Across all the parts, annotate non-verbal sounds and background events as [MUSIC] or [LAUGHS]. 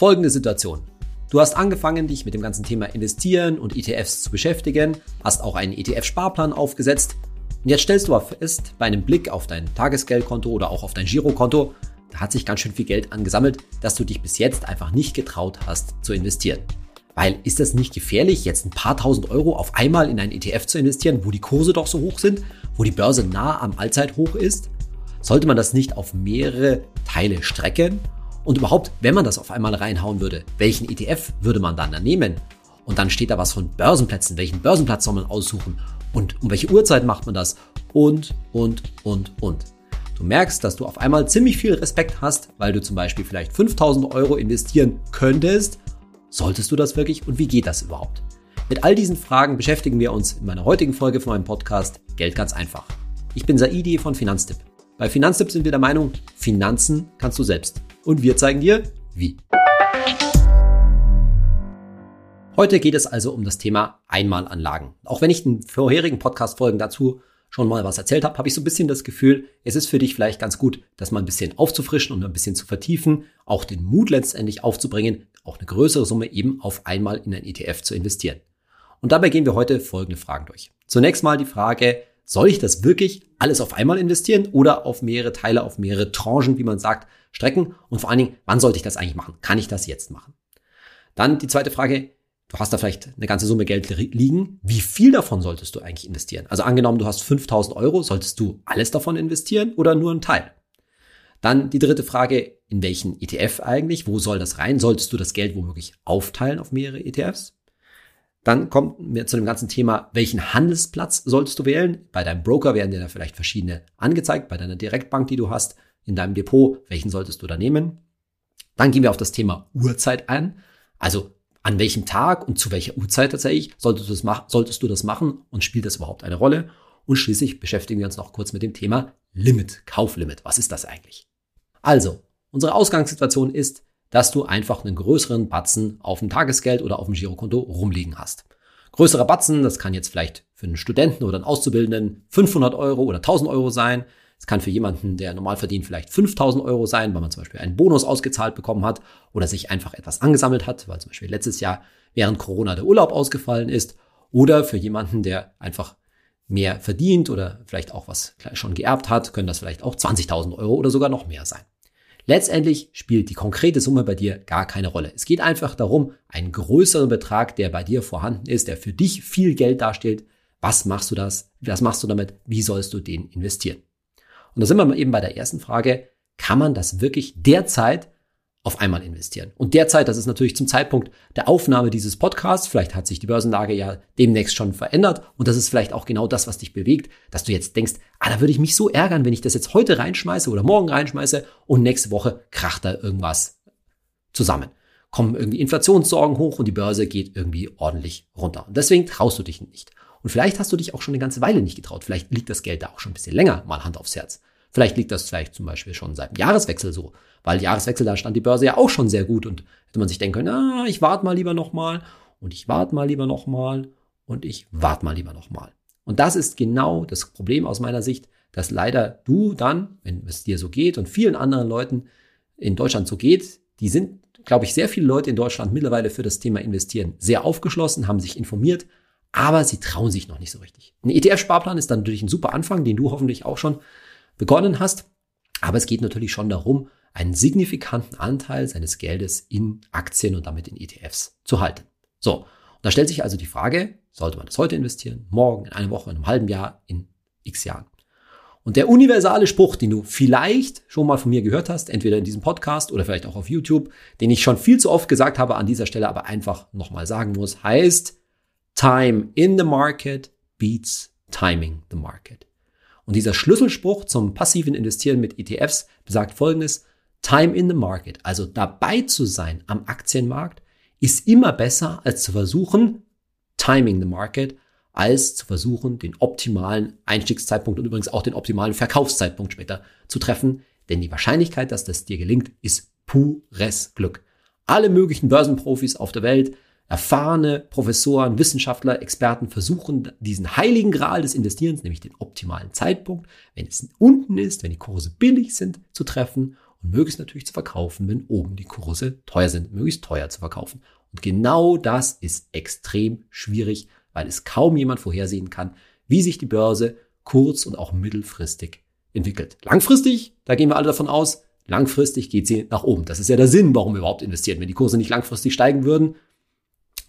Folgende Situation. Du hast angefangen, dich mit dem ganzen Thema Investieren und ETFs zu beschäftigen, hast auch einen ETF-Sparplan aufgesetzt und jetzt stellst du aber fest, bei einem Blick auf dein Tagesgeldkonto oder auch auf dein Girokonto, da hat sich ganz schön viel Geld angesammelt, dass du dich bis jetzt einfach nicht getraut hast zu investieren. Weil ist das nicht gefährlich, jetzt ein paar tausend Euro auf einmal in einen ETF zu investieren, wo die Kurse doch so hoch sind, wo die Börse nah am Allzeithoch ist? Sollte man das nicht auf mehrere Teile strecken? Und überhaupt, wenn man das auf einmal reinhauen würde, welchen ETF würde man dann nehmen? Und dann steht da was von Börsenplätzen. Welchen Börsenplatz soll man aussuchen? Und um welche Uhrzeit macht man das? Und, und, und, und. Du merkst, dass du auf einmal ziemlich viel Respekt hast, weil du zum Beispiel vielleicht 5000 Euro investieren könntest. Solltest du das wirklich? Und wie geht das überhaupt? Mit all diesen Fragen beschäftigen wir uns in meiner heutigen Folge von meinem Podcast Geld ganz einfach. Ich bin Saidi von Finanztipp. Bei Finanztipp sind wir der Meinung, Finanzen kannst du selbst. Und wir zeigen dir, wie. Heute geht es also um das Thema Einmalanlagen. Auch wenn ich in vorherigen Podcast-Folgen dazu schon mal was erzählt habe, habe ich so ein bisschen das Gefühl, es ist für dich vielleicht ganz gut, das mal ein bisschen aufzufrischen und ein bisschen zu vertiefen, auch den Mut letztendlich aufzubringen, auch eine größere Summe eben auf einmal in ein ETF zu investieren. Und dabei gehen wir heute folgende Fragen durch. Zunächst mal die Frage, soll ich das wirklich alles auf einmal investieren oder auf mehrere Teile, auf mehrere Tranchen, wie man sagt, strecken? Und vor allen Dingen, wann sollte ich das eigentlich machen? Kann ich das jetzt machen? Dann die zweite Frage, du hast da vielleicht eine ganze Summe Geld liegen. Wie viel davon solltest du eigentlich investieren? Also angenommen, du hast 5000 Euro, solltest du alles davon investieren oder nur einen Teil? Dann die dritte Frage, in welchen ETF eigentlich? Wo soll das rein? Solltest du das Geld womöglich aufteilen auf mehrere ETFs? Dann kommt mir zu dem ganzen Thema, welchen Handelsplatz solltest du wählen? Bei deinem Broker werden dir da vielleicht verschiedene angezeigt, bei deiner Direktbank, die du hast, in deinem Depot, welchen solltest du da nehmen? Dann gehen wir auf das Thema Uhrzeit ein. Also an welchem Tag und zu welcher Uhrzeit tatsächlich solltest du das, mach solltest du das machen und spielt das überhaupt eine Rolle? Und schließlich beschäftigen wir uns noch kurz mit dem Thema Limit, Kauflimit. Was ist das eigentlich? Also, unsere Ausgangssituation ist, dass du einfach einen größeren Batzen auf dem Tagesgeld oder auf dem Girokonto rumliegen hast. Größerer Batzen, das kann jetzt vielleicht für einen Studenten oder einen Auszubildenden 500 Euro oder 1000 Euro sein. Es kann für jemanden, der normal verdient, vielleicht 5000 Euro sein, weil man zum Beispiel einen Bonus ausgezahlt bekommen hat oder sich einfach etwas angesammelt hat, weil zum Beispiel letztes Jahr während Corona der Urlaub ausgefallen ist. Oder für jemanden, der einfach mehr verdient oder vielleicht auch was schon geerbt hat, können das vielleicht auch 20.000 Euro oder sogar noch mehr sein. Letztendlich spielt die konkrete Summe bei dir gar keine Rolle. Es geht einfach darum, einen größeren Betrag, der bei dir vorhanden ist, der für dich viel Geld darstellt. Was machst du das? Was machst du damit? Wie sollst du den investieren? Und da sind wir eben bei der ersten Frage, kann man das wirklich derzeit auf einmal investieren? Und derzeit, das ist natürlich zum Zeitpunkt der Aufnahme dieses Podcasts, vielleicht hat sich die Börsenlage ja demnächst schon verändert und das ist vielleicht auch genau das, was dich bewegt, dass du jetzt denkst, ah, da würde ich mich so ärgern, wenn ich das jetzt heute reinschmeiße oder morgen reinschmeiße und nächste Woche kracht da irgendwas zusammen. Kommen irgendwie Inflationssorgen hoch und die Börse geht irgendwie ordentlich runter. Und deswegen traust du dich nicht. Und vielleicht hast du dich auch schon eine ganze Weile nicht getraut. Vielleicht liegt das Geld da auch schon ein bisschen länger, mal Hand aufs Herz. Vielleicht liegt das vielleicht zum Beispiel schon seit dem Jahreswechsel so, weil Jahreswechsel, da stand die Börse ja auch schon sehr gut und hätte man sich denken können, ah, ich warte mal lieber nochmal und ich warte mal lieber nochmal und ich warte mal lieber nochmal. Und das ist genau das Problem aus meiner Sicht, dass leider du dann, wenn es dir so geht und vielen anderen Leuten in Deutschland so geht, die sind, glaube ich, sehr viele Leute in Deutschland mittlerweile für das Thema Investieren sehr aufgeschlossen, haben sich informiert, aber sie trauen sich noch nicht so richtig. Ein ETF-Sparplan ist dann natürlich ein super Anfang, den du hoffentlich auch schon begonnen hast. Aber es geht natürlich schon darum, einen signifikanten Anteil seines Geldes in Aktien und damit in ETFs zu halten. So, und da stellt sich also die Frage, sollte man das heute investieren, morgen, in einer Woche, in einem halben Jahr, in x Jahren? Und der universale Spruch, den du vielleicht schon mal von mir gehört hast, entweder in diesem Podcast oder vielleicht auch auf YouTube, den ich schon viel zu oft gesagt habe an dieser Stelle, aber einfach nochmal sagen muss, heißt, Time in the market beats timing the market. Und dieser Schlüsselspruch zum passiven Investieren mit ETFs besagt folgendes, Time in the market, also dabei zu sein am Aktienmarkt, ist immer besser als zu versuchen, timing the market, als zu versuchen, den optimalen Einstiegszeitpunkt und übrigens auch den optimalen Verkaufszeitpunkt später zu treffen. Denn die Wahrscheinlichkeit, dass das dir gelingt, ist pures Glück. Alle möglichen Börsenprofis auf der Welt erfahrene Professoren, Wissenschaftler, Experten versuchen diesen heiligen Gral des Investierens, nämlich den optimalen Zeitpunkt, wenn es unten ist, wenn die Kurse billig sind, zu treffen. und möglichst natürlich zu verkaufen, wenn oben die Kurse teuer sind, möglichst teuer zu verkaufen. Und genau das ist extrem schwierig, weil es kaum jemand vorhersehen kann, wie sich die Börse kurz- und auch mittelfristig entwickelt. Langfristig, da gehen wir alle davon aus, langfristig geht sie nach oben. Das ist ja der Sinn, warum wir überhaupt investieren. Wenn die Kurse nicht langfristig steigen würden,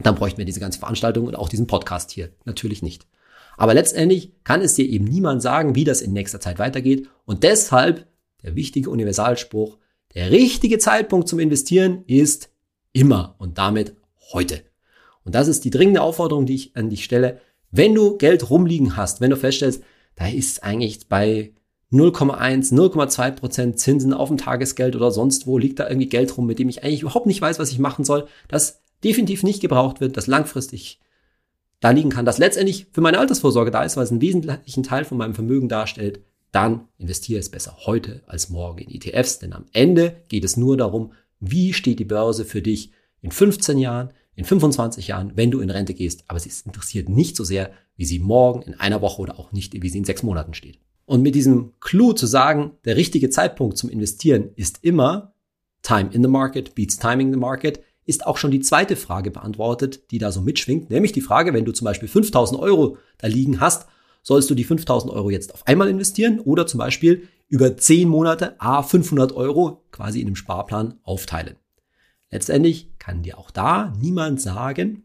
dann bräuchten wir diese ganze Veranstaltung und auch diesen Podcast hier natürlich nicht. Aber letztendlich kann es dir eben niemand sagen, wie das in nächster Zeit weitergeht. Und deshalb der wichtige Universalspruch, der richtige Zeitpunkt zum Investieren ist immer und damit heute. Und das ist die dringende Aufforderung, die ich an dich stelle. Wenn du Geld rumliegen hast, wenn du feststellst, da ist eigentlich bei 0,1, 0,2 Prozent Zinsen auf dem Tagesgeld oder sonst wo liegt da irgendwie Geld rum, mit dem ich eigentlich überhaupt nicht weiß, was ich machen soll, das definitiv nicht gebraucht wird, das langfristig da liegen kann, das letztendlich für meine Altersvorsorge da ist, weil es einen wesentlichen Teil von meinem Vermögen darstellt, dann investiere es besser heute als morgen in ETFs, denn am Ende geht es nur darum, wie steht die Börse für dich in 15 Jahren, in 25 Jahren, wenn du in Rente gehst. Aber es interessiert nicht so sehr, wie sie morgen, in einer Woche oder auch nicht, wie sie in sechs Monaten steht. Und mit diesem Clou zu sagen, der richtige Zeitpunkt zum Investieren ist immer Time in the Market beats Timing in the Market, ist auch schon die zweite Frage beantwortet, die da so mitschwingt, nämlich die Frage, wenn du zum Beispiel 5000 Euro da liegen hast, sollst du die 5000 Euro jetzt auf einmal investieren oder zum Beispiel über 10 Monate a 500 Euro quasi in einem Sparplan aufteilen. Letztendlich kann dir auch da niemand sagen,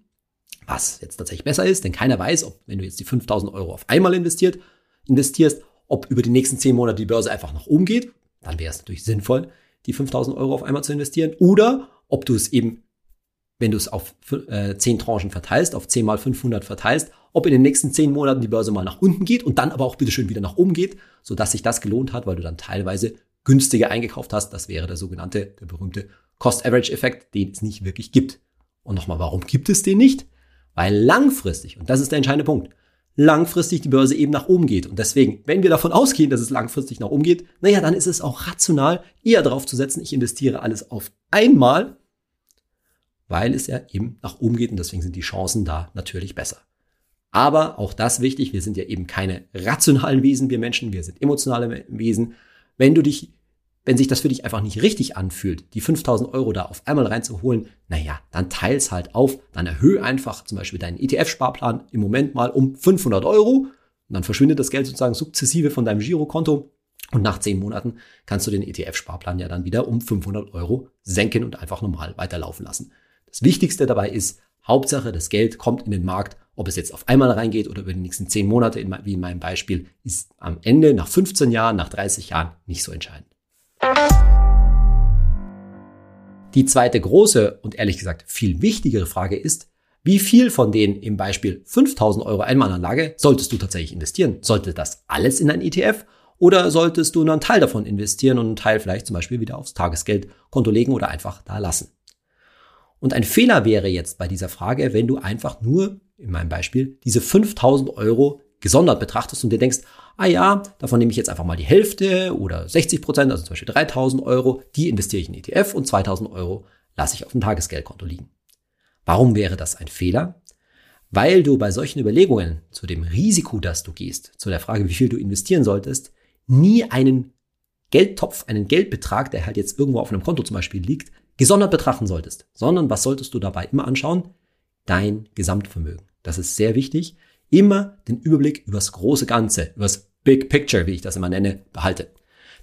was jetzt tatsächlich besser ist, denn keiner weiß, ob wenn du jetzt die 5000 Euro auf einmal investiert, investierst, ob über die nächsten 10 Monate die Börse einfach nach oben geht, dann wäre es natürlich sinnvoll, die 5000 Euro auf einmal zu investieren, oder ob du es eben wenn du es auf äh, 10 Tranchen verteilst, auf 10 mal 500 verteilst, ob in den nächsten 10 Monaten die Börse mal nach unten geht und dann aber auch bitteschön wieder nach oben geht, sodass sich das gelohnt hat, weil du dann teilweise günstiger eingekauft hast. Das wäre der sogenannte, der berühmte Cost-Average-Effekt, den es nicht wirklich gibt. Und nochmal, warum gibt es den nicht? Weil langfristig, und das ist der entscheidende Punkt, langfristig die Börse eben nach oben geht. Und deswegen, wenn wir davon ausgehen, dass es langfristig nach oben geht, naja, dann ist es auch rational, eher darauf zu setzen, ich investiere alles auf einmal, weil es ja eben nach oben geht und deswegen sind die Chancen da natürlich besser. Aber auch das wichtig, wir sind ja eben keine rationalen Wesen, wir Menschen, wir sind emotionale Wesen. Wenn du dich, wenn sich das für dich einfach nicht richtig anfühlt, die 5000 Euro da auf einmal reinzuholen, naja, dann teils halt auf, dann erhöhe einfach zum Beispiel deinen ETF-Sparplan im Moment mal um 500 Euro und dann verschwindet das Geld sozusagen sukzessive von deinem Girokonto und nach zehn Monaten kannst du den ETF-Sparplan ja dann wieder um 500 Euro senken und einfach normal weiterlaufen lassen. Das Wichtigste dabei ist, Hauptsache, das Geld kommt in den Markt, ob es jetzt auf einmal reingeht oder über die nächsten zehn Monate, wie in meinem Beispiel, ist am Ende nach 15 Jahren, nach 30 Jahren nicht so entscheidend. Die zweite große und ehrlich gesagt viel wichtigere Frage ist, wie viel von den im Beispiel 5000 Euro Einmalanlage solltest du tatsächlich investieren? Sollte das alles in ein ETF oder solltest du nur einen Teil davon investieren und einen Teil vielleicht zum Beispiel wieder aufs Tagesgeldkonto legen oder einfach da lassen? Und ein Fehler wäre jetzt bei dieser Frage, wenn du einfach nur, in meinem Beispiel, diese 5000 Euro gesondert betrachtest und dir denkst, ah ja, davon nehme ich jetzt einfach mal die Hälfte oder 60 Prozent, also zum Beispiel 3000 Euro, die investiere ich in ETF und 2000 Euro lasse ich auf dem Tagesgeldkonto liegen. Warum wäre das ein Fehler? Weil du bei solchen Überlegungen zu dem Risiko, das du gehst, zu der Frage, wie viel du investieren solltest, nie einen Geldtopf, einen Geldbetrag, der halt jetzt irgendwo auf einem Konto zum Beispiel liegt, gesondert betrachten solltest, sondern was solltest du dabei immer anschauen? Dein Gesamtvermögen. Das ist sehr wichtig. Immer den Überblick übers große Ganze, übers Big Picture, wie ich das immer nenne, behalte.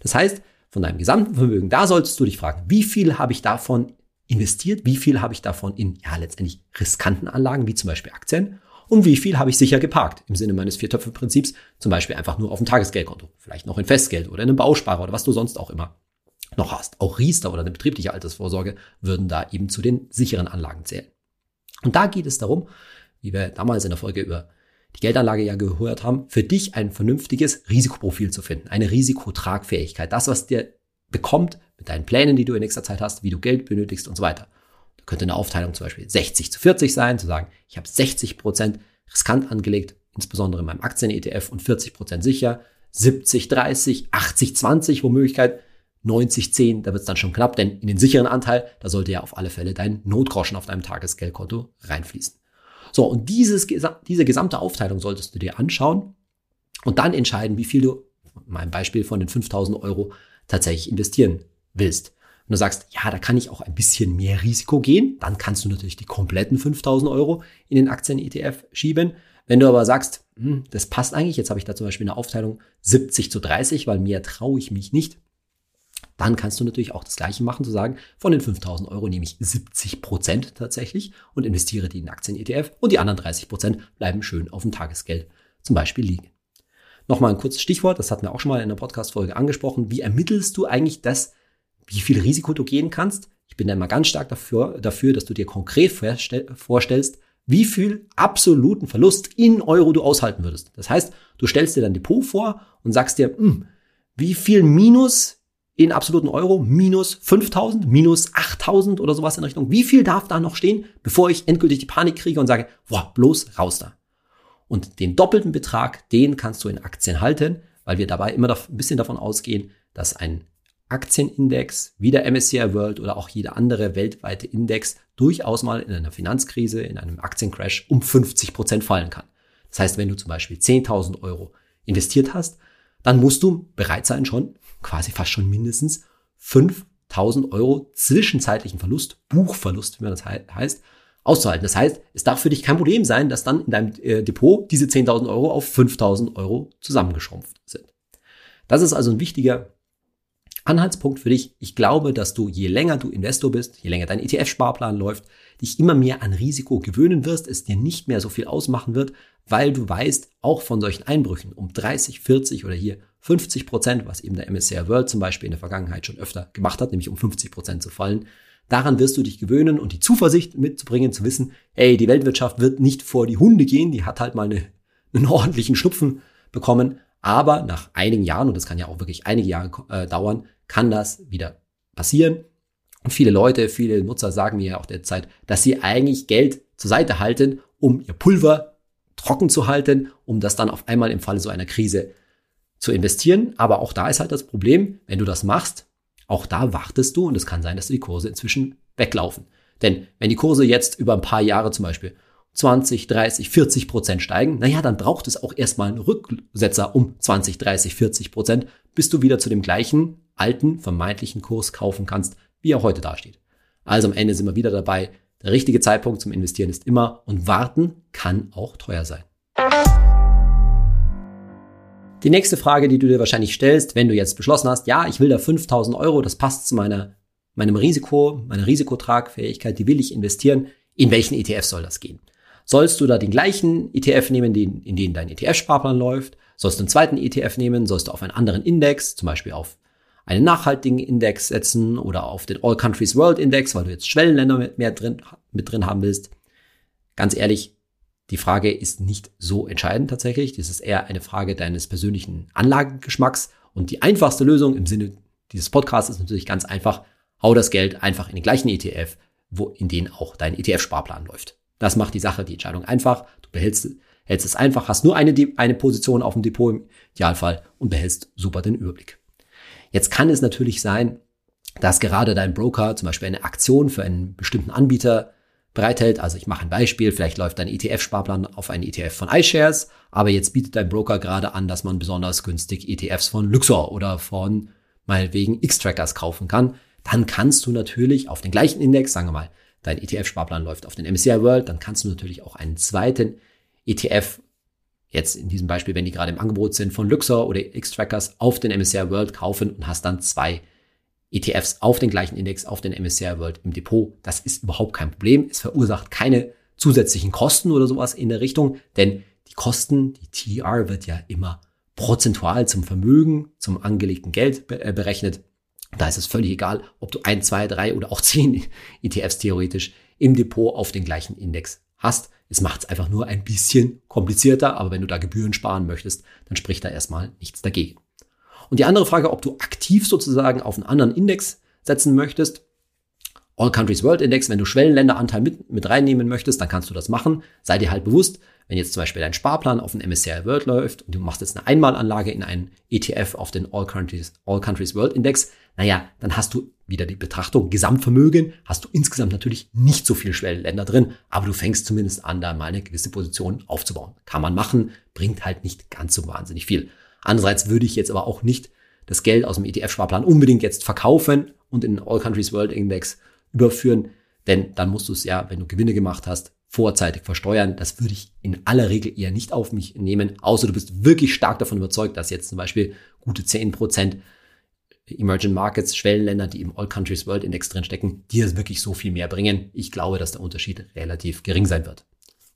Das heißt, von deinem gesamten Vermögen, da solltest du dich fragen, wie viel habe ich davon investiert, wie viel habe ich davon in, ja, letztendlich riskanten Anlagen, wie zum Beispiel Aktien, und wie viel habe ich sicher geparkt, im Sinne meines Viertöpfe-Prinzips, zum Beispiel einfach nur auf dem Tagesgeldkonto, vielleicht noch in Festgeld oder in einem Bausparer oder was du sonst auch immer noch hast. Auch Riester oder eine betriebliche Altersvorsorge würden da eben zu den sicheren Anlagen zählen. Und da geht es darum, wie wir damals in der Folge über die Geldanlage ja gehört haben, für dich ein vernünftiges Risikoprofil zu finden, eine Risikotragfähigkeit, das, was dir bekommt mit deinen Plänen, die du in nächster Zeit hast, wie du Geld benötigst und so weiter. Da könnte eine Aufteilung zum Beispiel 60 zu 40 sein, zu sagen, ich habe 60 Prozent riskant angelegt, insbesondere in meinem Aktien-ETF und 40 Prozent sicher, 70, 30, 80, 20 Womöglichkeit 90-10, da wird es dann schon knapp, denn in den sicheren Anteil, da sollte ja auf alle Fälle dein Notgroschen auf deinem Tagesgeldkonto reinfließen. So, und dieses, diese gesamte Aufteilung solltest du dir anschauen und dann entscheiden, wie viel du, in meinem Beispiel von den 5000 Euro, tatsächlich investieren willst. Wenn du sagst, ja, da kann ich auch ein bisschen mehr Risiko gehen, dann kannst du natürlich die kompletten 5000 Euro in den Aktien-ETF schieben. Wenn du aber sagst, hm, das passt eigentlich, jetzt habe ich da zum Beispiel eine Aufteilung 70 zu 30, weil mehr traue ich mich nicht, dann kannst du natürlich auch das Gleiche machen, zu sagen, von den 5000 Euro nehme ich 70 Prozent tatsächlich und investiere die in Aktien-ETF und die anderen 30 Prozent bleiben schön auf dem Tagesgeld zum Beispiel liegen. Nochmal ein kurzes Stichwort, das hatten wir auch schon mal in der Podcast-Folge angesprochen. Wie ermittelst du eigentlich das, wie viel Risiko du gehen kannst? Ich bin da immer ganz stark dafür, dafür dass du dir konkret vorstellst, wie viel absoluten Verlust in Euro du aushalten würdest. Das heißt, du stellst dir dein Depot vor und sagst dir, mh, hm, wie viel Minus in absoluten Euro, minus 5000, minus 8000 oder sowas in Richtung. Wie viel darf da noch stehen, bevor ich endgültig die Panik kriege und sage, boah, bloß raus da. Und den doppelten Betrag, den kannst du in Aktien halten, weil wir dabei immer ein bisschen davon ausgehen, dass ein Aktienindex wie der MSCI World oder auch jeder andere weltweite Index durchaus mal in einer Finanzkrise, in einem Aktiencrash um 50 Prozent fallen kann. Das heißt, wenn du zum Beispiel 10.000 Euro investiert hast, dann musst du bereit sein, schon quasi fast schon mindestens 5000 Euro zwischenzeitlichen Verlust, Buchverlust, wie man das heißt, auszuhalten. Das heißt, es darf für dich kein Problem sein, dass dann in deinem äh, Depot diese 10.000 Euro auf 5.000 Euro zusammengeschrumpft sind. Das ist also ein wichtiger Anhaltspunkt für dich. Ich glaube, dass du, je länger du Investor bist, je länger dein ETF-Sparplan läuft, dich immer mehr an Risiko gewöhnen wirst, es dir nicht mehr so viel ausmachen wird, weil du weißt, auch von solchen Einbrüchen um 30, 40 oder hier 50 Prozent, was eben der MSCI World zum Beispiel in der Vergangenheit schon öfter gemacht hat, nämlich um 50 Prozent zu fallen, daran wirst du dich gewöhnen und die Zuversicht mitzubringen, zu wissen, ey, die Weltwirtschaft wird nicht vor die Hunde gehen, die hat halt mal eine, [LAUGHS] einen ordentlichen Schnupfen bekommen, aber nach einigen Jahren, und das kann ja auch wirklich einige Jahre äh, dauern, kann das wieder passieren. Und viele Leute, viele Nutzer sagen mir ja auch derzeit, dass sie eigentlich Geld zur Seite halten, um ihr Pulver trocken zu halten, um das dann auf einmal im Falle so einer Krise zu investieren. Aber auch da ist halt das Problem, wenn du das machst, auch da wartest du und es kann sein, dass die Kurse inzwischen weglaufen. Denn wenn die Kurse jetzt über ein paar Jahre zum Beispiel 20, 30, 40 Prozent steigen, naja, dann braucht es auch erstmal einen Rücksetzer um 20, 30, 40 Prozent, bis du wieder zu dem gleichen alten, vermeintlichen Kurs kaufen kannst, wie er heute dasteht. Also am Ende sind wir wieder dabei. Der richtige Zeitpunkt zum Investieren ist immer und warten kann auch teuer sein. Die nächste Frage, die du dir wahrscheinlich stellst, wenn du jetzt beschlossen hast, ja, ich will da 5000 Euro, das passt zu meiner, meinem Risiko, meiner Risikotragfähigkeit, die will ich investieren. In welchen ETF soll das gehen? Sollst du da den gleichen ETF nehmen, den, in den dein ETF-Sparplan läuft? Sollst du einen zweiten ETF nehmen? Sollst du auf einen anderen Index, zum Beispiel auf einen nachhaltigen Index setzen oder auf den All Countries World Index, weil du jetzt Schwellenländer mit, mehr drin, mit drin haben willst? Ganz ehrlich, die Frage ist nicht so entscheidend tatsächlich. Das ist eher eine Frage deines persönlichen Anlagegeschmacks. Und die einfachste Lösung im Sinne dieses Podcasts ist natürlich ganz einfach. Hau das Geld einfach in den gleichen ETF, wo in den auch dein ETF-Sparplan läuft. Das macht die Sache, die Entscheidung einfach. Du behältst, hältst es einfach, hast nur eine, eine Position auf dem Depot im Idealfall und behältst super den Überblick. Jetzt kann es natürlich sein, dass gerade dein Broker zum Beispiel eine Aktion für einen bestimmten Anbieter bereithält. Also ich mache ein Beispiel, vielleicht läuft dein ETF-Sparplan auf einen ETF von iShares, aber jetzt bietet dein Broker gerade an, dass man besonders günstig ETFs von Luxor oder von meinetwegen X-Trackers kaufen kann. Dann kannst du natürlich auf den gleichen Index, sagen wir mal, dein ETF-Sparplan läuft auf den MSCI World, dann kannst du natürlich auch einen zweiten ETF, jetzt in diesem Beispiel, wenn die gerade im Angebot sind, von Luxor oder X-Trackers auf den MSCI World kaufen und hast dann zwei ETFs auf den gleichen Index, auf den MSCI World im Depot. Das ist überhaupt kein Problem. Es verursacht keine zusätzlichen Kosten oder sowas in der Richtung, denn die Kosten, die TR wird ja immer prozentual zum Vermögen, zum angelegten Geld äh, berechnet. Da ist es völlig egal, ob du ein, zwei, drei oder auch [LAUGHS] zehn ETFs theoretisch im Depot auf den gleichen Index hast. Es macht es einfach nur ein bisschen komplizierter, aber wenn du da Gebühren sparen möchtest, dann spricht da erstmal nichts dagegen. Und die andere Frage, ob du aktiv sozusagen auf einen anderen Index setzen möchtest, All Countries World Index, wenn du Schwellenländeranteil mit, mit reinnehmen möchtest, dann kannst du das machen. Sei dir halt bewusst, wenn jetzt zum Beispiel dein Sparplan auf den MSCI World läuft und du machst jetzt eine Einmalanlage in einen ETF auf den All Countries, All Countries World Index, naja, dann hast du wieder die Betrachtung Gesamtvermögen, hast du insgesamt natürlich nicht so viel Schwellenländer drin, aber du fängst zumindest an, da mal eine gewisse Position aufzubauen. Kann man machen, bringt halt nicht ganz so wahnsinnig viel. Andererseits würde ich jetzt aber auch nicht das Geld aus dem ETF-Sparplan unbedingt jetzt verkaufen und in den All Countries World Index überführen, denn dann musst du es ja, wenn du Gewinne gemacht hast, vorzeitig versteuern. Das würde ich in aller Regel eher nicht auf mich nehmen, außer du bist wirklich stark davon überzeugt, dass jetzt zum Beispiel gute 10% Emerging Markets, Schwellenländer, die im All Countries World Index drinstecken, dir wirklich so viel mehr bringen. Ich glaube, dass der Unterschied relativ gering sein wird.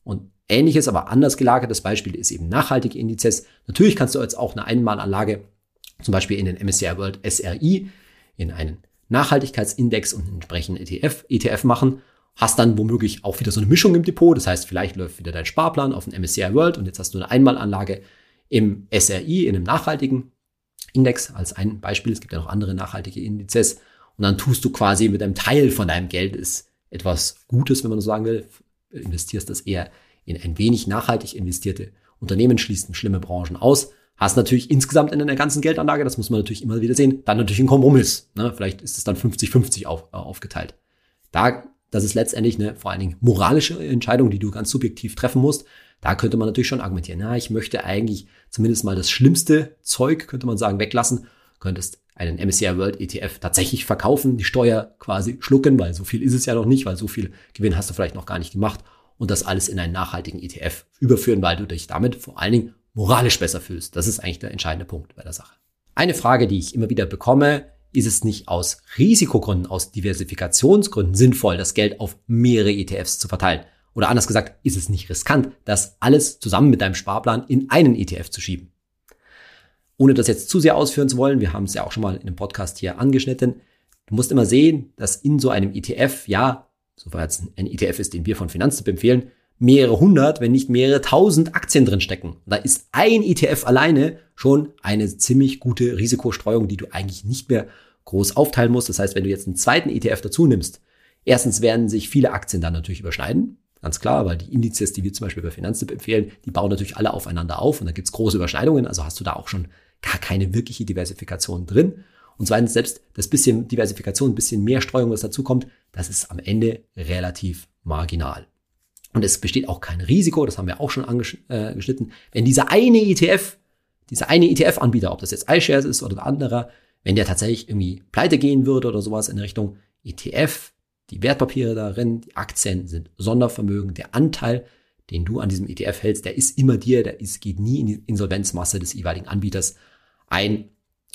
Und ähnliches, aber anders gelagertes Beispiel ist eben nachhaltige Indizes. Natürlich kannst du jetzt auch eine Einmalanlage, zum Beispiel in den MSCI World SRI, in einen Nachhaltigkeitsindex und entsprechenden ETF, ETF machen hast dann womöglich auch wieder so eine Mischung im Depot. Das heißt, vielleicht läuft wieder dein Sparplan auf den MSCI World und jetzt hast du eine Einmalanlage im SRI, in einem nachhaltigen Index als ein Beispiel. Es gibt ja noch andere nachhaltige Indizes. Und dann tust du quasi mit einem Teil von deinem Geld ist etwas Gutes, wenn man so sagen will, investierst das eher in ein wenig nachhaltig investierte Unternehmen, schließt schlimme Branchen aus, hast natürlich insgesamt in einer ganzen Geldanlage, das muss man natürlich immer wieder sehen, dann natürlich ein Kompromiss. Ne? Vielleicht ist es dann 50-50 auf, äh, aufgeteilt. Da das ist letztendlich eine vor allen Dingen moralische Entscheidung, die du ganz subjektiv treffen musst. Da könnte man natürlich schon argumentieren, na, ich möchte eigentlich zumindest mal das schlimmste Zeug, könnte man sagen, weglassen. Könntest einen MSCI World ETF tatsächlich verkaufen, die Steuer quasi schlucken, weil so viel ist es ja noch nicht, weil so viel Gewinn hast du vielleicht noch gar nicht gemacht und das alles in einen nachhaltigen ETF überführen, weil du dich damit vor allen Dingen moralisch besser fühlst. Das ist eigentlich der entscheidende Punkt bei der Sache. Eine Frage, die ich immer wieder bekomme, ist es nicht aus Risikogründen, aus Diversifikationsgründen sinnvoll, das Geld auf mehrere ETFs zu verteilen? Oder anders gesagt, ist es nicht riskant, das alles zusammen mit deinem Sparplan in einen ETF zu schieben? Ohne das jetzt zu sehr ausführen zu wollen, wir haben es ja auch schon mal in einem Podcast hier angeschnitten, du musst immer sehen, dass in so einem ETF, ja, soweit es ein ETF ist, den wir von Finanztipp empfehlen, mehrere hundert, wenn nicht mehrere tausend Aktien drin stecken. Da ist ein ETF alleine schon eine ziemlich gute Risikostreuung, die du eigentlich nicht mehr groß aufteilen musst. Das heißt, wenn du jetzt einen zweiten ETF dazu nimmst, erstens werden sich viele Aktien dann natürlich überschneiden. Ganz klar, weil die Indizes, die wir zum Beispiel bei Finanztipp empfehlen, die bauen natürlich alle aufeinander auf und da gibt's große Überschneidungen. Also hast du da auch schon gar keine wirkliche Diversifikation drin. Und zweitens, selbst das bisschen Diversifikation, ein bisschen mehr Streuung, was dazu kommt, das ist am Ende relativ marginal. Und es besteht auch kein Risiko, das haben wir auch schon angeschnitten, wenn dieser eine ETF, dieser eine ETF-Anbieter, ob das jetzt iShares ist oder ein anderer, wenn der tatsächlich irgendwie pleite gehen würde oder sowas in Richtung ETF, die Wertpapiere darin, die Aktien sind Sondervermögen, der Anteil, den du an diesem ETF hältst, der ist immer dir, der ist, geht nie in die Insolvenzmasse des jeweiligen Anbieters ein.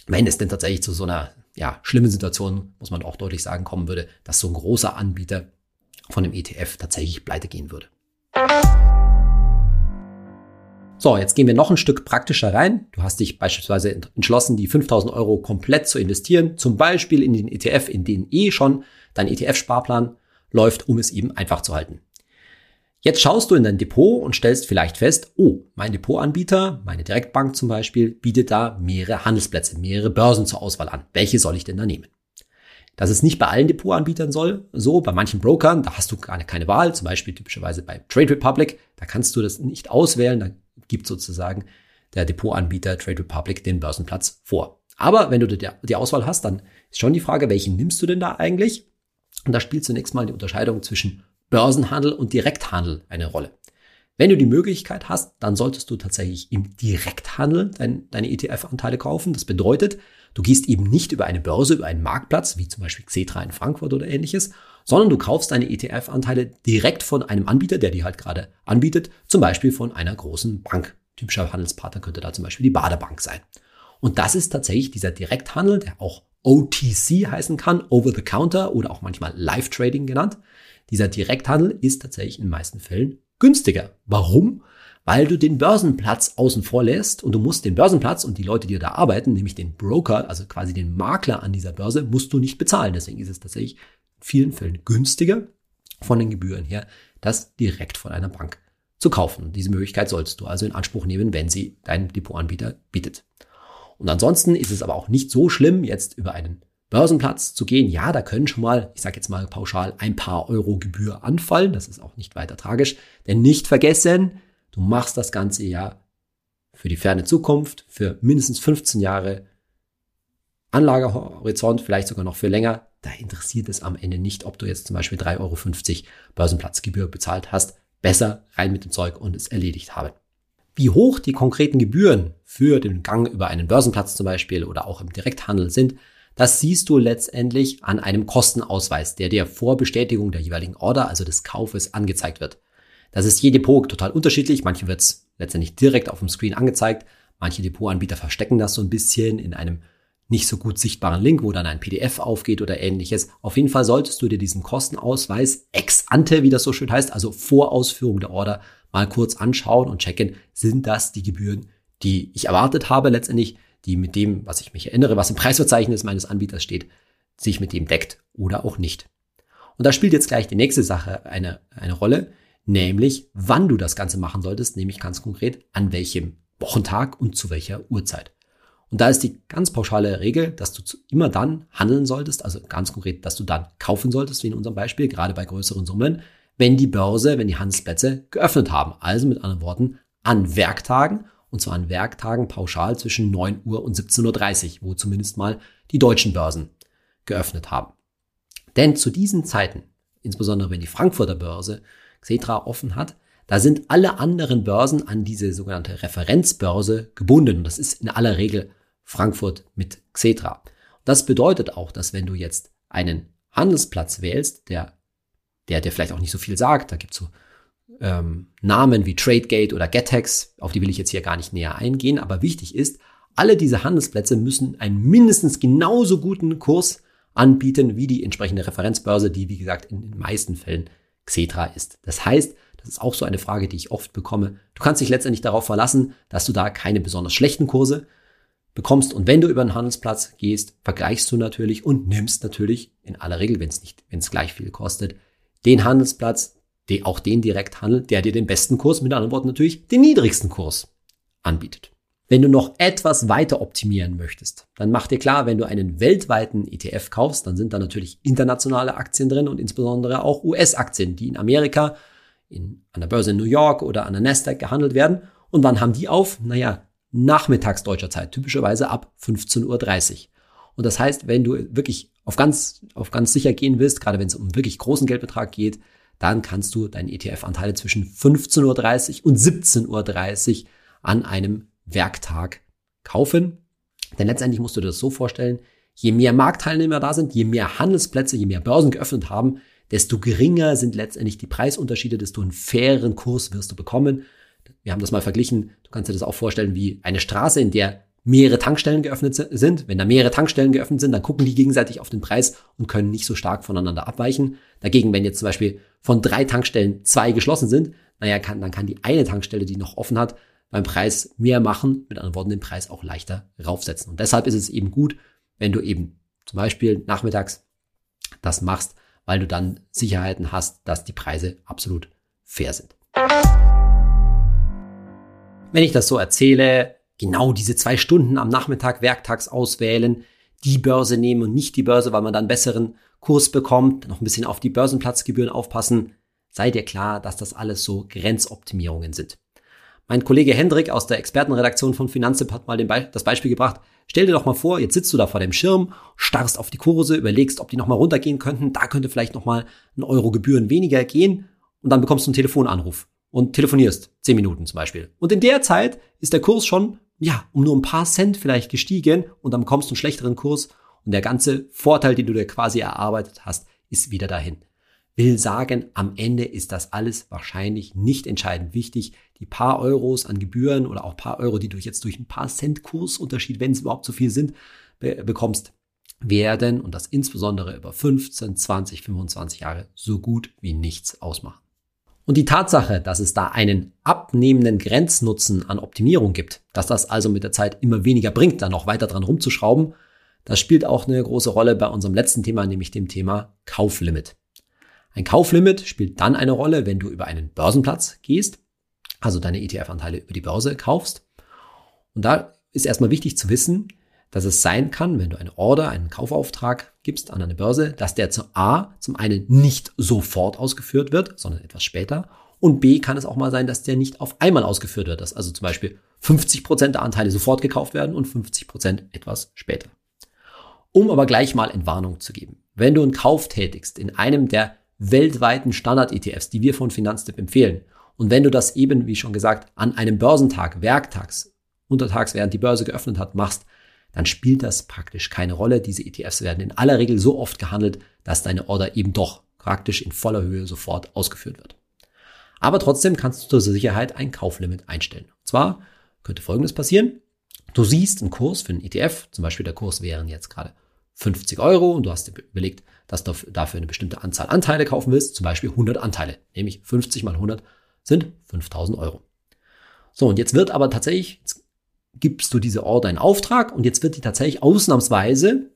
Wenn es denn tatsächlich zu so einer ja, schlimmen Situation, muss man auch deutlich sagen, kommen würde, dass so ein großer Anbieter von dem ETF tatsächlich pleite gehen würde. So, jetzt gehen wir noch ein Stück praktischer rein. Du hast dich beispielsweise entschlossen, die 5000 Euro komplett zu investieren, zum Beispiel in den ETF, in den eh schon dein ETF-Sparplan läuft, um es eben einfach zu halten. Jetzt schaust du in dein Depot und stellst vielleicht fest, oh, mein Depotanbieter, meine Direktbank zum Beispiel, bietet da mehrere Handelsplätze, mehrere Börsen zur Auswahl an. Welche soll ich denn da nehmen? Das ist nicht bei allen Depotanbietern soll, so bei manchen Brokern, da hast du gar keine Wahl, zum Beispiel typischerweise bei Trade Republic, da kannst du das nicht auswählen, da gibt sozusagen der Depotanbieter Trade Republic den Börsenplatz vor. Aber wenn du die Auswahl hast, dann ist schon die Frage, welchen nimmst du denn da eigentlich? Und da spielt zunächst mal die Unterscheidung zwischen Börsenhandel und Direkthandel eine Rolle. Wenn du die Möglichkeit hast, dann solltest du tatsächlich im Direkthandel dein, deine ETF-Anteile kaufen. Das bedeutet, du gehst eben nicht über eine Börse, über einen Marktplatz, wie zum Beispiel Xetra in Frankfurt oder ähnliches, sondern du kaufst deine ETF-Anteile direkt von einem Anbieter, der die halt gerade anbietet, zum Beispiel von einer großen Bank. Typischer Handelspartner könnte da zum Beispiel die Badebank sein. Und das ist tatsächlich dieser Direkthandel, der auch OTC heißen kann, Over the Counter oder auch manchmal Live Trading genannt. Dieser Direkthandel ist tatsächlich in den meisten Fällen günstiger. Warum? Weil du den Börsenplatz außen vor lässt und du musst den Börsenplatz und die Leute, die da arbeiten, nämlich den Broker, also quasi den Makler an dieser Börse, musst du nicht bezahlen. Deswegen ist es tatsächlich in vielen Fällen günstiger von den Gebühren her, das direkt von einer Bank zu kaufen. Diese Möglichkeit solltest du also in Anspruch nehmen, wenn sie dein Depotanbieter bietet. Und ansonsten ist es aber auch nicht so schlimm, jetzt über einen Börsenplatz zu gehen, ja, da können schon mal, ich sage jetzt mal pauschal, ein paar Euro Gebühr anfallen. Das ist auch nicht weiter tragisch. Denn nicht vergessen, du machst das Ganze ja für die ferne Zukunft, für mindestens 15 Jahre Anlagehorizont, vielleicht sogar noch für länger. Da interessiert es am Ende nicht, ob du jetzt zum Beispiel 3,50 Euro Börsenplatzgebühr bezahlt hast. Besser rein mit dem Zeug und es erledigt haben. Wie hoch die konkreten Gebühren für den Gang über einen Börsenplatz zum Beispiel oder auch im Direkthandel sind, Das siehst du letztendlich an einem Kostenausweis, der dir vor Bestätigung der jeweiligen Order, also des Kaufes, angezeigt wird. Das ist je Depot total unterschiedlich. Manche wird es letztendlich direkt auf dem Screen angezeigt. Manche Depotanbieter verstecken das so ein bisschen in einem nicht so gut sichtbaren Link, wo dann ein PDF aufgeht oder ähnliches. Auf jeden Fall solltest du dir diesen Kostenausweis ex ante, wie das so schön heißt, also vor Ausführung der Order, mal kurz anschauen und checken, sind das die Gebühren, die ich erwartet habe letztendlich, die mit dem, was ich mich erinnere, was im Preisverzeichnis meines Anbieters steht, sich mit dem deckt oder auch nicht. Und da spielt jetzt gleich die nächste Sache eine, eine Rolle, nämlich wann du das Ganze machen solltest, nämlich ganz konkret an welchem Wochentag und zu welcher Uhrzeit. Und da ist die ganz pauschale Regel, dass du immer dann handeln solltest, also ganz konkret, dass du dann kaufen solltest, wie in unserem Beispiel, gerade bei größeren Summen, wenn die Börse, wenn die Handelsplätze geöffnet haben. Also mit anderen Worten, an Werktagen und zwar an Werktagen pauschal zwischen 9 Uhr und 17.30 Uhr, wo zumindest mal die deutschen Börsen geöffnet haben. Denn zu diesen Zeiten, insbesondere wenn die Frankfurter Börse Xetra offen hat, da sind alle anderen Börsen an diese sogenannte Referenzbörse gebunden. Und das ist in aller Regel Frankfurt mit Xetra. Das bedeutet auch, dass wenn du jetzt einen Handelsplatz wählst, der, der dir vielleicht auch nicht so viel sagt, da gibt's so ähm, Namen wie TradeGate oder GetEx, auf die will ich jetzt hier gar nicht näher eingehen, aber wichtig ist, alle diese Handelsplätze müssen einen mindestens genauso guten Kurs anbieten wie die entsprechende Referenzbörse, die wie gesagt in den meisten Fällen Xetra ist. Das heißt, das ist auch so eine Frage, die ich oft bekomme. Du kannst dich letztendlich darauf verlassen, dass du da keine besonders schlechten Kurse bekommst. Und wenn du über einen Handelsplatz gehst, vergleichst du natürlich und nimmst natürlich in aller Regel, wenn es nicht, wenn es gleich viel kostet, den Handelsplatz, die auch den Direkthandel, der dir den besten Kurs, mit anderen Worten natürlich den niedrigsten Kurs anbietet. Wenn du noch etwas weiter optimieren möchtest, dann mach dir klar, wenn du einen weltweiten ETF kaufst, dann sind da natürlich internationale Aktien drin und insbesondere auch US-Aktien, die in Amerika, in, an der Börse in New York oder an der Nasdaq gehandelt werden. Und wann haben die auf? Naja, nachmittags deutscher Zeit, typischerweise ab 15.30 Uhr. Und das heißt, wenn du wirklich auf ganz, auf ganz sicher gehen willst, gerade wenn es um wirklich großen Geldbetrag geht, dann kannst du deine ETF-Anteile zwischen 15.30 Uhr und 17.30 Uhr an einem Werktag kaufen. Denn letztendlich musst du dir das so vorstellen, je mehr Marktteilnehmer da sind, je mehr Handelsplätze, je mehr Börsen geöffnet haben, desto geringer sind letztendlich die Preisunterschiede, desto einen fairen Kurs wirst du bekommen. Wir haben das mal verglichen, du kannst dir das auch vorstellen wie eine Straße, in der mehrere Tankstellen geöffnet sind. Wenn da mehrere Tankstellen geöffnet sind, dann gucken die gegenseitig auf den Preis und können nicht so stark voneinander abweichen. Dagegen, wenn jetzt zum Beispiel von drei Tankstellen zwei geschlossen sind, naja, kann, dann kann die eine Tankstelle, die noch offen hat, beim Preis mehr machen, mit anderen Worten den Preis auch leichter raufsetzen. Und deshalb ist es eben gut, wenn du eben zum Beispiel nachmittags das machst, weil du dann Sicherheiten hast, dass die Preise absolut fair sind. Wenn ich das so erzähle, genau diese zwei Stunden am Nachmittag werktags auswählen, die Börse nehmen und nicht die Börse, weil man dann besseren Kurs bekommt, noch ein bisschen auf die Börsenplatzgebühren aufpassen, sei dir klar, dass das alles so Grenzoptimierungen sind. Mein Kollege Hendrik aus der Expertenredaktion von Finanztipp hat mal Be das Beispiel gebracht. Stell dir doch mal vor, jetzt sitzt du da vor dem Schirm, starrst auf die Kurse, überlegst, ob die nochmal runtergehen könnten. Da könnte vielleicht nochmal ein Euro Gebühren weniger gehen. Und dann bekommst du einen Telefonanruf und telefonierst. Zehn Minuten zum Beispiel. Und in der Zeit ist der Kurs schon ja, um nur ein paar Cent vielleicht gestiegen und dann bekommst du einen schlechteren Kurs und der ganze Vorteil, den du dir quasi erarbeitet hast, ist wieder dahin. Will sagen, am Ende ist das alles wahrscheinlich nicht entscheidend wichtig. Die paar Euros an Gebühren oder auch paar Euro, die du jetzt durch ein paar Cent Kursunterschied, wenn es überhaupt so viel sind, be bekommst, werden und das insbesondere über 15, 20, 25 Jahre so gut wie nichts ausmachen. Und die Tatsache, dass es da einen abnehmenden Grenznutzen an Optimierung gibt, dass das also mit der Zeit immer weniger bringt, da noch weiter dran rumzuschrauben, das spielt auch eine große Rolle bei unserem letzten Thema, nämlich dem Thema Kauflimit. Ein Kauflimit spielt dann eine Rolle, wenn du über einen Börsenplatz gehst, also deine ETF-Anteile über die Börse kaufst. Und da ist erstmal wichtig zu wissen, dass es sein kann, wenn du eine Order, einen Kaufauftrag gibst an eine Börse, dass der zu A zum einen nicht sofort ausgeführt wird, sondern etwas später. Und B kann es auch mal sein, dass der nicht auf einmal ausgeführt wird, dass also zum Beispiel 50 Prozent der Anteile sofort gekauft werden und 50 Prozent etwas später. Um aber gleich mal Entwarnung zu geben. Wenn du einen Kauf tätigst in einem der weltweiten Standard-ETFs, die wir von Finanztipp empfehlen, und wenn du das eben, wie schon gesagt, an einem Börsentag, werktags, untertags, während die Börse geöffnet hat, machst, dann spielt das praktisch keine Rolle. Diese ETFs werden in aller Regel so oft gehandelt, dass deine Order eben doch praktisch in voller Höhe sofort ausgeführt wird. Aber trotzdem kannst du zur Sicherheit ein Kauflimit einstellen. Und zwar könnte Folgendes passieren. Du siehst einen Kurs für einen ETF, zum Beispiel der Kurs wären jetzt gerade 50 Euro und du hast dir überlegt, dass du dafür eine bestimmte Anzahl Anteile kaufen willst, zum Beispiel 100 Anteile, nämlich 50 mal 100 sind 5000 Euro. So, und jetzt wird aber tatsächlich, gibst du diese Order in Auftrag und jetzt wird die tatsächlich ausnahmsweise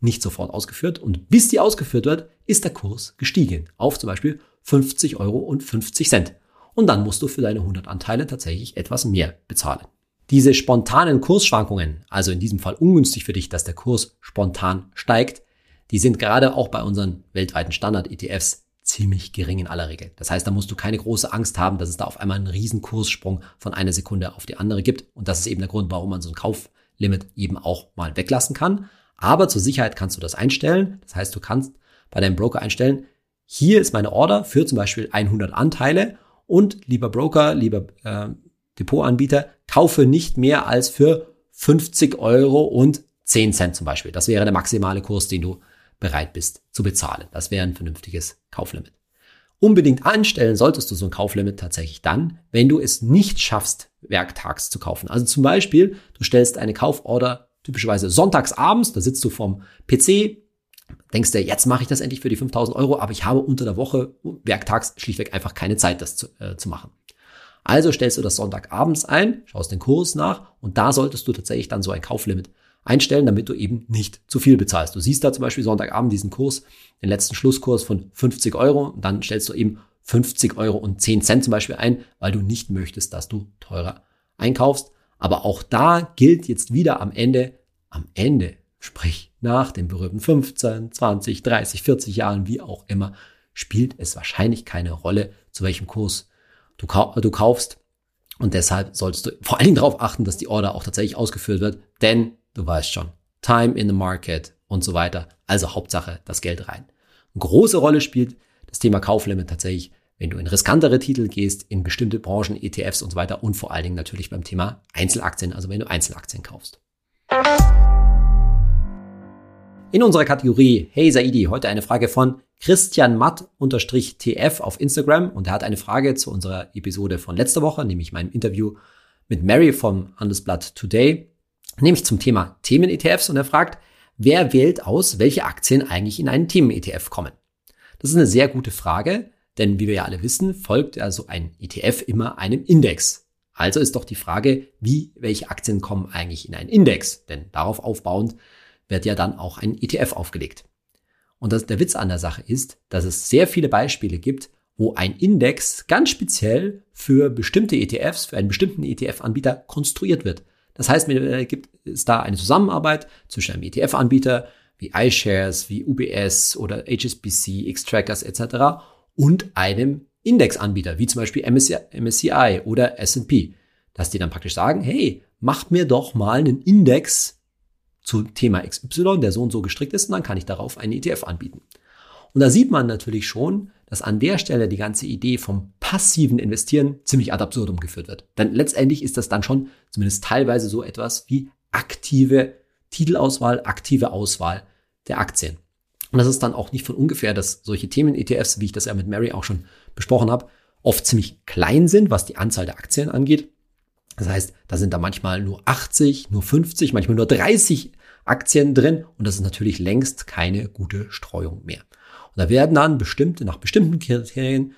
nicht sofort ausgeführt und bis die ausgeführt wird, ist der Kurs gestiegen auf zum Beispiel 50 Euro und 50 Cent. Und dann musst du für deine 100 Anteile tatsächlich etwas mehr bezahlen. Diese spontanen Kursschwankungen, also in diesem Fall ungünstig für dich, dass der Kurs spontan steigt, die sind gerade auch bei unseren weltweiten Standard-ETFs ziemlich gering in aller Regel. Das heißt, da musst du keine große Angst haben, dass es da auf einmal einen riesen Kurssprung von einer Sekunde auf die andere gibt. Und das ist eben der Grund, warum man so ein Kauflimit eben auch mal weglassen kann. Aber zur Sicherheit kannst du das einstellen. Das heißt, du kannst bei deinem Broker einstellen, hier ist meine Order für zum Beispiel 100 Anteile und lieber Broker, lieber äh, Depotanbieter, kaufe nicht mehr als für 50 Euro und 10 Cent zum Beispiel. Das wäre der maximale Kurs, den du bereit bist zu bezahlen. Das wäre ein vernünftiges Kauflimit. Unbedingt anstellen solltest du so ein Kauflimit tatsächlich dann, wenn du es nicht schaffst, werktags zu kaufen. Also zum Beispiel, du stellst eine Kauforder typischerweise sonntags abends, da sitzt du vorm PC, denkst dir, jetzt mache ich das endlich für die 5000 Euro, aber ich habe unter der Woche werktags schlichtweg einfach keine Zeit, das zu, äh, zu machen. Also stellst du das Sonntagabends ein, schaust den Kurs nach und da solltest du tatsächlich dann so ein Kauflimit einstellen, damit du eben nicht zu viel bezahlst. Du siehst da zum Beispiel Sonntagabend diesen Kurs, den letzten Schlusskurs von 50 Euro und dann stellst du eben 50 Euro und 10 Cent zum Beispiel ein, weil du nicht möchtest, dass du teurer einkaufst. Aber auch da gilt jetzt wieder am Ende, am Ende, sprich nach den berühmten 15, 20, 30, 40 Jahren, wie auch immer, spielt es wahrscheinlich keine Rolle, zu welchem Kurs du, kau du kaufst. Und deshalb solltest du vor allen Dingen darauf achten, dass die Order auch tatsächlich ausgeführt wird, denn du weißt schon, Time in the Market und so weiter. Also Hauptsache das Geld rein. Eine große Rolle spielt das Thema Kauflimit tatsächlich, wenn du in riskantere Titel gehst, in bestimmte Branchen, ETFs und so weiter und vor allen Dingen natürlich beim Thema Einzelaktien, also wenn du Einzelaktien kaufst. In unserer Kategorie Hey Saidi, heute eine Frage von Christian Matt-TF auf Instagram und er hat eine Frage zu unserer Episode von letzter Woche, nämlich meinem Interview mit Mary vom Handelsblatt Today, nämlich zum Thema Themen-ETFs und er fragt, wer wählt aus, welche Aktien eigentlich in einen Themen-ETF kommen? Das ist eine sehr gute Frage, denn wie wir ja alle wissen, folgt also ein ETF immer einem Index. Also ist doch die Frage, wie, welche Aktien kommen eigentlich in einen Index? Denn darauf aufbauend wird ja dann auch ein ETF aufgelegt. Und das, der Witz an der Sache ist, dass es sehr viele Beispiele gibt, wo ein Index ganz speziell für bestimmte ETFs, für einen bestimmten ETF-Anbieter konstruiert wird. Das heißt, es gibt es da eine Zusammenarbeit zwischen einem ETF-Anbieter wie iShares, wie UBS oder HSBC, Xtrackers etc. und einem Indexanbieter wie zum Beispiel MSCI, oder S&P, dass die dann praktisch sagen, hey, mach mir doch mal einen Index zu Thema XY, der so und so gestrickt ist, und dann kann ich darauf einen ETF anbieten. Und da sieht man natürlich schon, dass an der Stelle die ganze Idee vom passiven Investieren ziemlich ad absurdum geführt wird. Denn letztendlich ist das dann schon zumindest teilweise so etwas wie aktive Titelauswahl, aktive Auswahl der Aktien. Und das ist dann auch nicht von ungefähr, dass solche Themen-ETFs, wie ich das ja mit Mary auch schon besprochen habe, oft ziemlich klein sind, was die Anzahl der Aktien angeht. Das heißt, da sind da manchmal nur 80, nur 50, manchmal nur 30 Aktien drin und das ist natürlich längst keine gute Streuung mehr. Und da werden dann bestimmte, nach bestimmten Kriterien,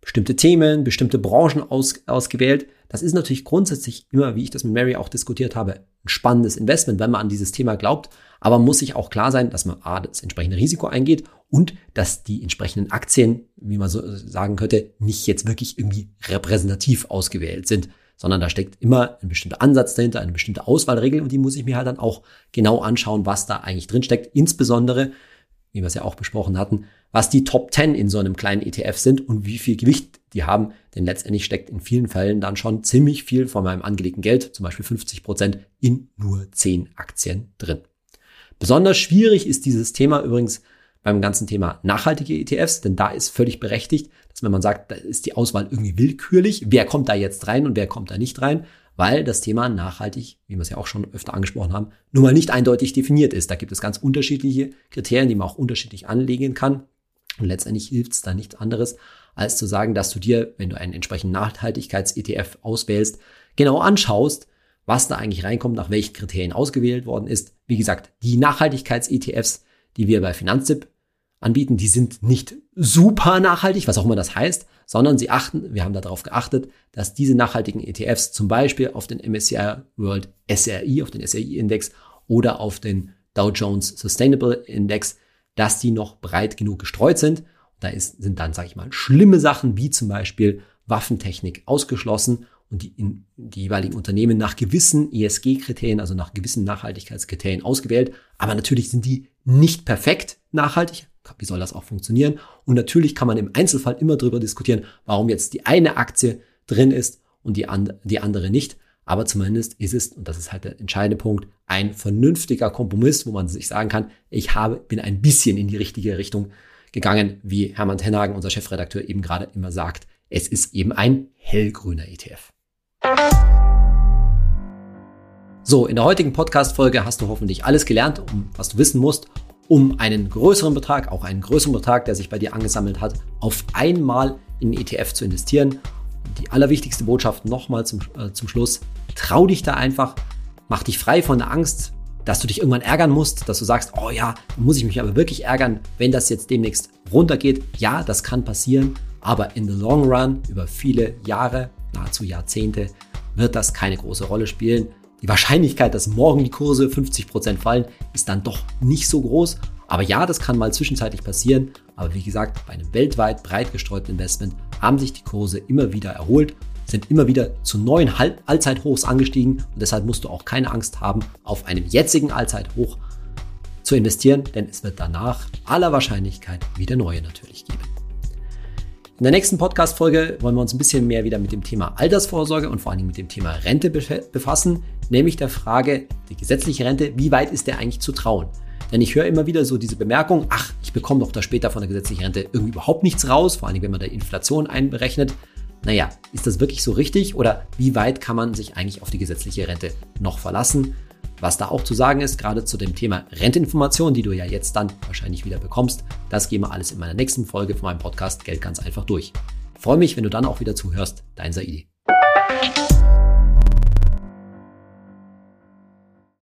bestimmte Themen, bestimmte Branchen aus, ausgewählt. Das ist natürlich grundsätzlich immer, wie ich das mit Mary auch diskutiert habe, ein spannendes Investment, wenn man an dieses Thema glaubt. Aber muss sich auch klar sein, dass man A, das entsprechende Risiko eingeht und dass die entsprechenden Aktien, wie man so sagen könnte, nicht jetzt wirklich irgendwie repräsentativ ausgewählt sind sondern da steckt immer ein bestimmter Ansatz dahinter, eine bestimmte Auswahlregel und die muss ich mir halt dann auch genau anschauen, was da eigentlich drin steckt. Insbesondere, wie wir es ja auch besprochen hatten, was die Top 10 in so einem kleinen ETF sind und wie viel Gewicht die haben. Denn letztendlich steckt in vielen Fällen dann schon ziemlich viel von meinem angelegten Geld, zum Beispiel 50 Prozent, in nur 10 Aktien drin. Besonders schwierig ist dieses Thema übrigens beim ganzen Thema nachhaltige ETFs, denn da ist völlig berechtigt, dass wenn man sagt, da ist die Auswahl irgendwie willkürlich, wer kommt da jetzt rein und wer kommt da nicht rein, weil das Thema nachhaltig, wie wir es ja auch schon öfter angesprochen haben, nun mal nicht eindeutig definiert ist. Da gibt es ganz unterschiedliche Kriterien, die man auch unterschiedlich anlegen kann. Und letztendlich hilft es da nichts anderes, als zu sagen, dass du dir, wenn du einen entsprechenden Nachhaltigkeits-ETF auswählst, genau anschaust, was da eigentlich reinkommt, nach welchen Kriterien ausgewählt worden ist. Wie gesagt, die Nachhaltigkeits-ETFs, die wir bei Finanztipp anbieten, die sind nicht super nachhaltig, was auch immer das heißt, sondern sie achten, wir haben darauf geachtet, dass diese nachhaltigen ETFs zum Beispiel auf den MSCI World SRI, auf den SRI-Index oder auf den Dow Jones Sustainable Index, dass die noch breit genug gestreut sind. Da ist, sind dann, sage ich mal, schlimme Sachen wie zum Beispiel Waffentechnik ausgeschlossen und die, in, die jeweiligen Unternehmen nach gewissen ESG-Kriterien, also nach gewissen Nachhaltigkeitskriterien ausgewählt. Aber natürlich sind die nicht perfekt nachhaltig. Wie soll das auch funktionieren? Und natürlich kann man im Einzelfall immer darüber diskutieren, warum jetzt die eine Aktie drin ist und die, and die andere nicht. Aber zumindest ist es, und das ist halt der entscheidende Punkt, ein vernünftiger Kompromiss, wo man sich sagen kann, ich habe, bin ein bisschen in die richtige Richtung gegangen, wie Hermann Tenhagen, unser Chefredakteur, eben gerade immer sagt. Es ist eben ein hellgrüner ETF. So, in der heutigen Podcast-Folge hast du hoffentlich alles gelernt, um, was du wissen musst, um einen größeren Betrag, auch einen größeren Betrag, der sich bei dir angesammelt hat, auf einmal in den ETF zu investieren. Die allerwichtigste Botschaft nochmal zum, äh, zum Schluss. Trau dich da einfach, mach dich frei von der Angst, dass du dich irgendwann ärgern musst, dass du sagst, oh ja, muss ich mich aber wirklich ärgern, wenn das jetzt demnächst runtergeht. Ja, das kann passieren, aber in the long run, über viele Jahre, nahezu Jahrzehnte, wird das keine große Rolle spielen. Die Wahrscheinlichkeit, dass morgen die Kurse 50 Prozent fallen, ist dann doch nicht so groß. Aber ja, das kann mal zwischenzeitlich passieren. Aber wie gesagt, bei einem weltweit breit gestreuten Investment haben sich die Kurse immer wieder erholt, sind immer wieder zu neuen Allzeithochs angestiegen und deshalb musst du auch keine Angst haben, auf einem jetzigen Allzeithoch zu investieren, denn es wird danach aller Wahrscheinlichkeit wieder neue natürlich geben. In der nächsten Podcast-Folge wollen wir uns ein bisschen mehr wieder mit dem Thema Altersvorsorge und vor Dingen mit dem Thema Rente befassen, nämlich der Frage, die gesetzliche Rente, wie weit ist der eigentlich zu trauen? Denn ich höre immer wieder so diese Bemerkung, ach, ich bekomme doch da später von der gesetzlichen Rente irgendwie überhaupt nichts raus, vor Dingen, wenn man da Inflation einberechnet. Naja, ist das wirklich so richtig oder wie weit kann man sich eigentlich auf die gesetzliche Rente noch verlassen? Was da auch zu sagen ist, gerade zu dem Thema Rentinformation, die du ja jetzt dann wahrscheinlich wieder bekommst, das gehen wir alles in meiner nächsten Folge von meinem Podcast Geld ganz einfach durch. Freue mich, wenn du dann auch wieder zuhörst. Dein Saidi.